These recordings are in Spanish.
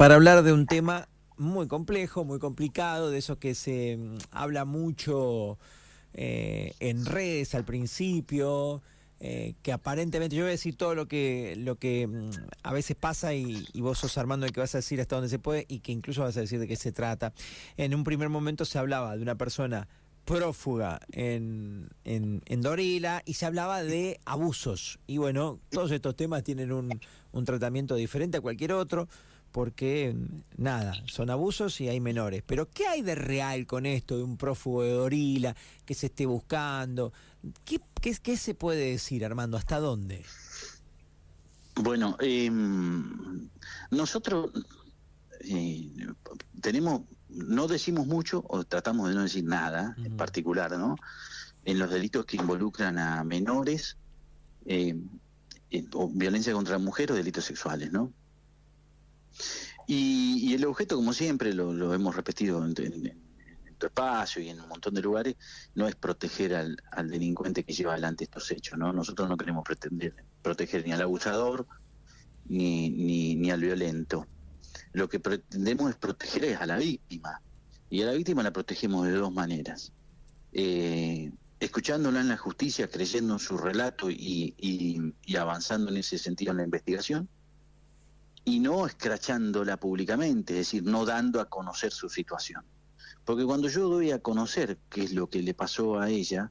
para hablar de un tema muy complejo, muy complicado, de eso que se mm, habla mucho eh, en redes al principio, eh, que aparentemente, yo voy a decir todo lo que, lo que mm, a veces pasa y, vos sos Armando el que vas a decir hasta dónde se puede y que incluso vas a decir de qué se trata. En un primer momento se hablaba de una persona prófuga en, en, en, Dorila y se hablaba de abusos. Y bueno, todos estos temas tienen un, un tratamiento diferente a cualquier otro porque nada, son abusos y hay menores. Pero ¿qué hay de real con esto de un prófugo de Dorila que se esté buscando? ¿Qué, qué, se puede decir, Armando? ¿Hasta dónde? Bueno, em, nosotros eh, tenemos, no decimos mucho o tratamos de no decir nada en particular, ¿no? En los delitos que involucran a menores, eh, o violencia contra la mujer o delitos sexuales, ¿no? Y, el objeto, como siempre, lo, hemos repetido en, tu espacio y en un montón de lugares, no es proteger al, delincuente que lleva adelante estos hechos. ¿no? Nosotros no queremos pretender proteger ni al abusador ni, ni, al violento. Lo que pretendemos es proteger a la víctima. Y a la víctima la protegemos de dos maneras. Eh, escuchándola en la justicia, creyendo en su relato y, y avanzando en ese sentido en la investigación y no escrachándola públicamente, es decir, no dando a conocer su situación. Porque cuando yo doy a conocer qué es lo que le pasó a ella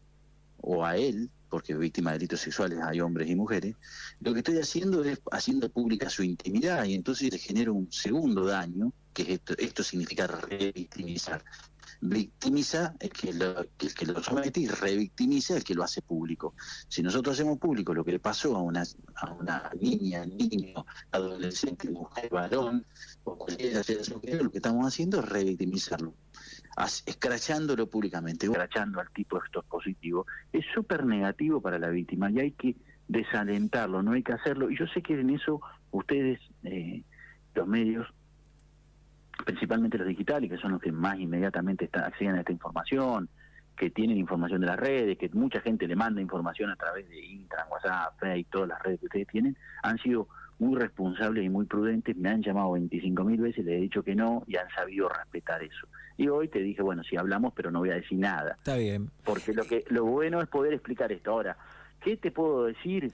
o a él, porque víctima de delitos sexuales hay hombres y mujeres, lo que estoy haciendo es haciendo pública su intimidad y entonces le genero un segundo daño, que esto, esto significa revictimizar victimiza el que, lo, el que lo somete y revictimiza el que lo hace público. Si nosotros hacemos público lo que le pasó a una, niña, niño, adolescente, mujer, varón, o su lo que estamos haciendo es revictimizarlo, escrachándolo públicamente, escrachando al tipo de estos positivos, es súper negativo para la víctima y hay que desalentarlo, no hay que hacerlo. Y yo sé que en eso ustedes, eh, los medios, principalmente los digitales, que son los que más inmediatamente están, acceden a esta información, que tienen información de las redes, que mucha gente le manda información a través de Instagram, WhatsApp, Facebook, todas las redes que ustedes tienen, han sido muy responsables y muy prudentes, me han llamado 25 mil veces, les he dicho que no y han sabido respetar eso. Y hoy te dije, bueno, sí hablamos, pero no voy a decir nada. Está bien. Porque lo que lo bueno es poder explicar esto. Ahora, ¿qué te puedo decir?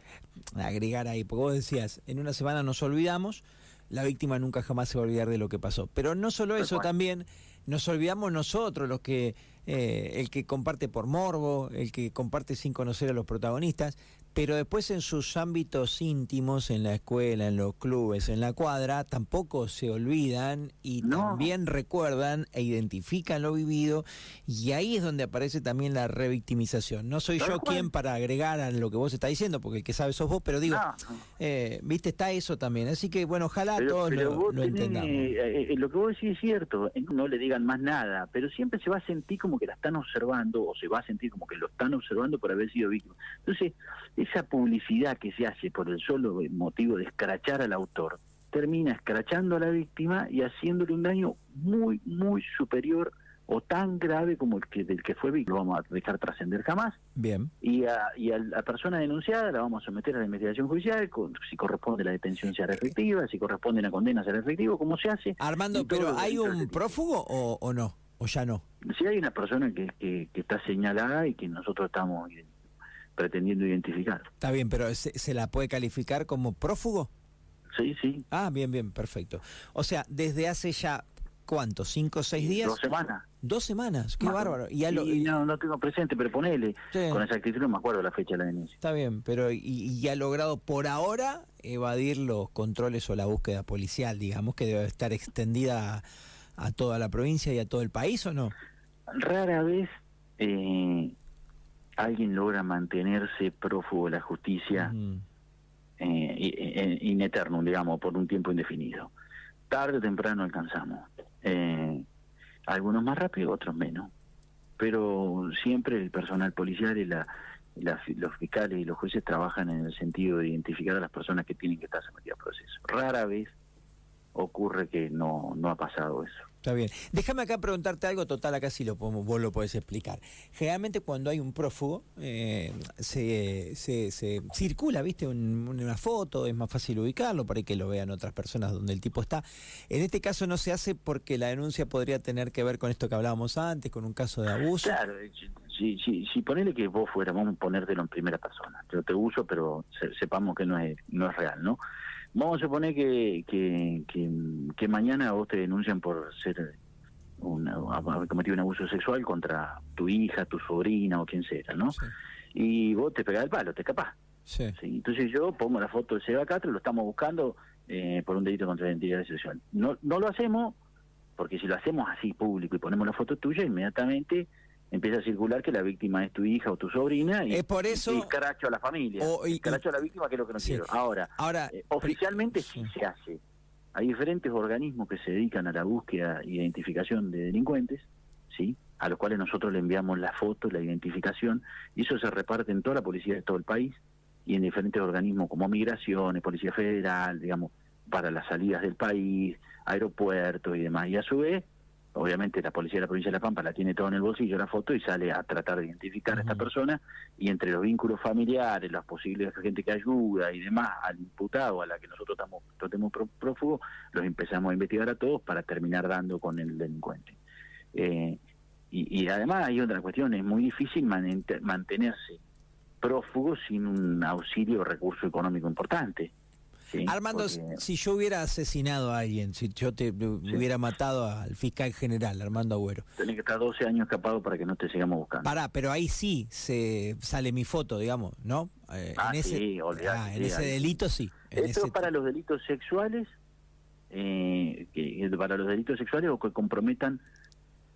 Agregar ahí, porque vos decías, en una semana nos olvidamos, la víctima nunca jamás se va a olvidar de lo que pasó. Pero no solo eso, también nos olvidamos nosotros, los que eh, el que comparte por morbo, el que comparte sin conocer a los protagonistas, pero después en sus ámbitos íntimos, en la escuela, en los clubes, en la cuadra, tampoco se olvidan y también recuerdan e identifican lo vivido y ahí es donde aparece también la revictimización. No soy yo quien para agregar a lo que vos estás diciendo, porque el que sabe sos vos, pero digo, eh, viste, está eso también. Así que bueno, ojalá todos lo, entendamos. Eh, eh, lo que vos decís es cierto, no le digan más nada, pero siempre se va a sentir como que la están observando o se va a sentir como que lo están observando por haber sido víctima. Entonces, esa publicidad que se hace por el solo motivo de escrachar al autor, termina escrachando a la víctima y haciéndole un daño muy, muy superior o tan grave como el que del que fue víctima. Lo vamos a dejar trascender jamás. Bien. Y a, y a la persona denunciada la vamos a someter a la investigación judicial, si corresponde la detención será efectiva, si corresponde la condena será efectiva, como se hace. Armando, pero ¿hay un prófugo o, o no? ¿O ya no? Sí hay una persona que, que, que está señalada y que nosotros estamos pretendiendo identificar. Está bien, pero ¿se, la puede calificar como prófugo? Sí, sí. Ah, bien, bien, perfecto. O sea, desde hace ya, ¿cuánto? ¿Cinco o seis días? Dos semanas. Dos semanas, qué bárbaro. Y, no, no tengo presente, pero ponele. Con exactitud no me acuerdo la fecha de la denuncia. Está bien, pero y, y, ha logrado por ahora evadir los controles o la búsqueda policial, digamos, que debe estar extendida a, a toda la provincia y a todo el país, ¿o no? Rara vez eh, alguien logra mantenerse prófugo de la justicia eh, in eternum, digamos, por un tiempo indefinido. Tarde o temprano alcanzamos. Eh, algunos más rápido, otros menos. Pero siempre el personal policial y la, los fiscales y los jueces trabajan en el sentido de identificar a las personas que tienen que estar sometidas a proceso. Rara vez ocurre que no, no ha pasado eso. Está bien. Déjame acá preguntarte algo, total, acá sí lo podemos, vos lo podés explicar. Generalmente cuando hay un prófugo, eh, se, se, circula, viste, una foto, es más fácil ubicarlo para que lo vean otras personas donde el tipo está. En este caso no se hace porque la denuncia podría tener que ver con esto que hablábamos antes, con un caso de abuso. Claro, si, si, si ponele que vos fuera, vamos a ponértelo en primera persona. Yo te uso, pero sepamos que no es, no es real, ¿no? Vamos a suponer que, que, que, mañana vos te denuncian por ser un, haber cometido un abuso sexual contra tu hija, tu sobrina o quien sea, ¿no? Y vos te pegás el palo, te escapás. Sí. Entonces yo pongo la foto de Seba Castro, lo estamos buscando eh, por un delito contra la identidad sexual. No, no lo hacemos porque si lo hacemos así público y ponemos la foto tuya, inmediatamente empieza a circular que la víctima es tu hija o tu sobrina y, es por eso, y a la familia, y, a la víctima que es lo que no quiero. Ahora, Ahora eh, oficialmente sí se hace. Hay diferentes organismos que se dedican a la búsqueda e identificación de delincuentes, sí, a los cuales nosotros le enviamos la foto, la identificación, y eso se reparte en toda la policía de todo el país y en diferentes organismos como migraciones, policía federal, digamos, para las salidas del país, aeropuertos y demás. Y a su vez obviamente la policía de la provincia de La Pampa la tiene todo en el bolsillo la foto y sale a tratar de identificar a esta persona y entre los vínculos familiares, las posibles gente que ayuda y demás al imputado a la que nosotros estamos tratemos prófugo, los empezamos a investigar a todos para terminar dando con el delincuente. Eh, y, y, además hay otra cuestión, es muy difícil mantenerse prófugo sin un auxilio o recurso económico importante. Armando, si yo hubiera asesinado a alguien, si yo te hubiera matado al fiscal general, Armando Agüero. Tenés que estar 12 años escapado para que no te sigamos buscando. Pará, pero ahí sí se sale mi foto, digamos, ¿no? Eh, ah, en ese, sí, ah, en ese delito sí. Esto es para los delitos sexuales, eh, que, para los delitos sexuales o que comprometan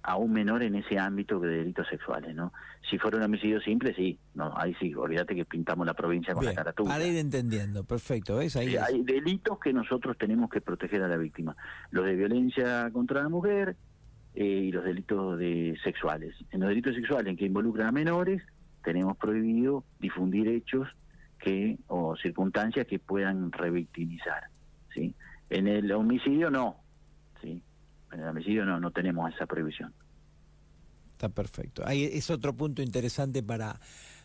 a un menor en ese ámbito de delitos sexuales, ¿no? Si fuera un homicidio simple, sí, no, ahí sí, olvídate que pintamos la provincia con la caratuja. Para ir entendiendo, perfecto, ¿ves? Ahí Hay delitos que nosotros tenemos que proteger a la víctima, los de violencia contra la mujer eh, y los delitos de sexuales. En los delitos sexuales en que involucran a menores, tenemos prohibido difundir hechos que o circunstancias que puedan revictimizar, ¿sí? En el homicidio no. En el homicidio no, no tenemos esa prohibición. Está perfecto. Ahí es otro punto interesante para,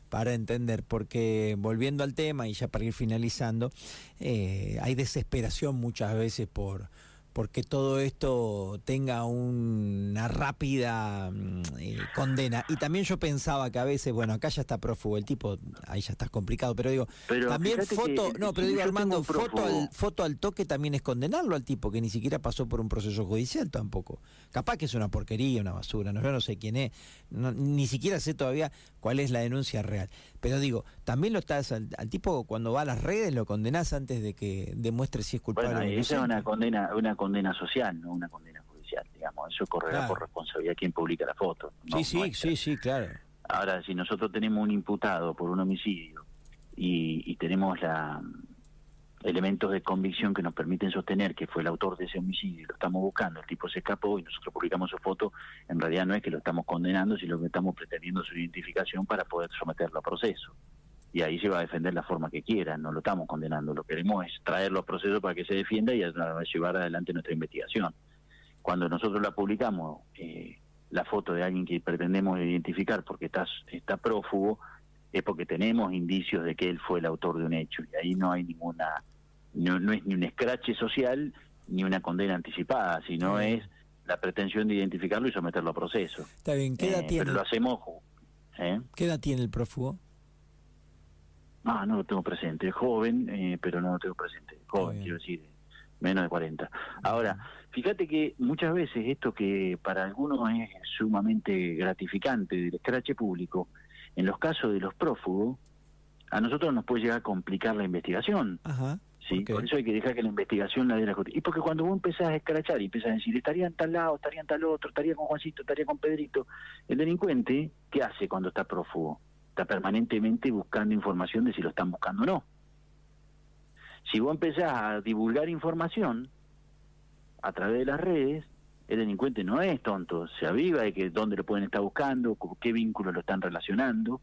para entender, porque volviendo al tema y ya para ir finalizando, eh, hay desesperación muchas veces por porque todo esto tenga una rápida mm, eh, condena. Y también yo pensaba que a veces, bueno, acá ya está prófugo el tipo, ahí ya está complicado, pero digo, también foto, no, pero digo Armando, foto al, foto al toque también es condenarlo al tipo que ni siquiera pasó por un proceso judicial tampoco. Capaz que es una porquería, una basura, no, yo no sé quién es, ni siquiera sé todavía cuál es la denuncia real. Pero digo, también lo estás al, tipo cuando va a las redes lo condenás antes de que demuestre si es culpable. Bueno, esa es una condena, una condena social, no una condena judicial, digamos. Eso correrá por responsabilidad quien publica la foto. sí, sí, sí, sí, claro. Ahora, si nosotros tenemos un imputado por un homicidio y, tenemos la elementos de convicción que nos permiten sostener que fue el autor de ese homicidio y lo estamos buscando, el tipo se escapó y nosotros publicamos su foto, en realidad no es que lo estamos condenando, sino que estamos pretendiendo su identificación para poder someterlo a proceso y ahí se va a defender la forma que quiera, no lo estamos condenando, lo que queremos es traerlo a proceso para que se defienda y llevar adelante nuestra investigación. Cuando nosotros la publicamos, eh, la foto de alguien que pretendemos identificar porque está, está prófugo, es porque tenemos indicios de que él fue el autor de un hecho y ahí no hay ninguna, no, es ni un escrache social ni una condena anticipada, sino es la pretensión de identificarlo y someterlo a proceso. Está bien, ¿qué edad eh, tiene? Pero lo hacemos... ¿eh? ¿Qué edad tiene el prófugo? Ah, no lo tengo presente. Es joven, eh, pero no lo tengo presente. Joven, quiero decir, menos de 40. Ahora, fíjate que muchas veces esto que para algunos es sumamente gratificante del escrache público, en los casos de los prófugos, a nosotros nos puede llegar a complicar la investigación. Ajá. ¿Sí? Por eso hay que dejar que la investigación la dé la justicia. Y porque cuando vos empezás a escrachar y empezás a decir, estaría en tal lado, estaría en tal otro, estaría con Juancito, estaría con Pedrito, el delincuente, ¿qué hace cuando está prófugo? está permanentemente buscando información de si lo están buscando o no. Si vos empezás a divulgar información a través de las redes, el delincuente no es tonto, se aviva de que dónde lo pueden estar buscando, con qué vínculo lo están relacionando,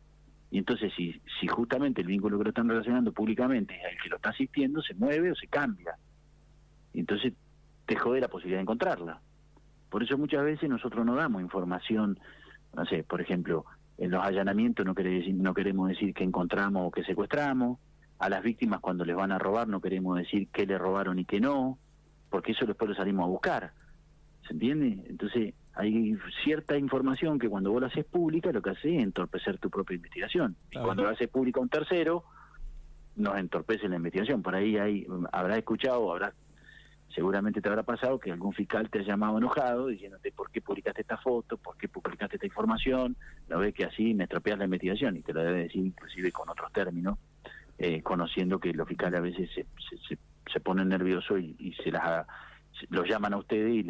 y entonces si, si justamente el vínculo que lo están relacionando públicamente es el que lo está asistiendo, se mueve o se cambia. Y entonces te jode la posibilidad de encontrarla. Por eso muchas veces nosotros no damos información, no sé, por ejemplo, en los allanamientos no, decir, no queremos decir que encontramos o que secuestramos, a las víctimas cuando les van a robar no queremos decir qué le robaron y qué no, porque eso después lo salimos a buscar. ¿Se entiende? Entonces hay cierta información que cuando vos la haces pública lo que hace es entorpecer tu propia investigación. Y cuando la haces pública un tercero, nos entorpece la investigación. Por ahí hay, habrá escuchado, habrá seguramente te habrá pasado que algún fiscal te ha llamado enojado diciéndote por qué publicaste esta foto, por qué publicaste esta información, lo ves que así me estropeas la investigación y te lo debe decir inclusive con otros términos, eh, conociendo que los fiscales a veces se, se, se ponen nerviosos y, y se las los llaman a ustedes y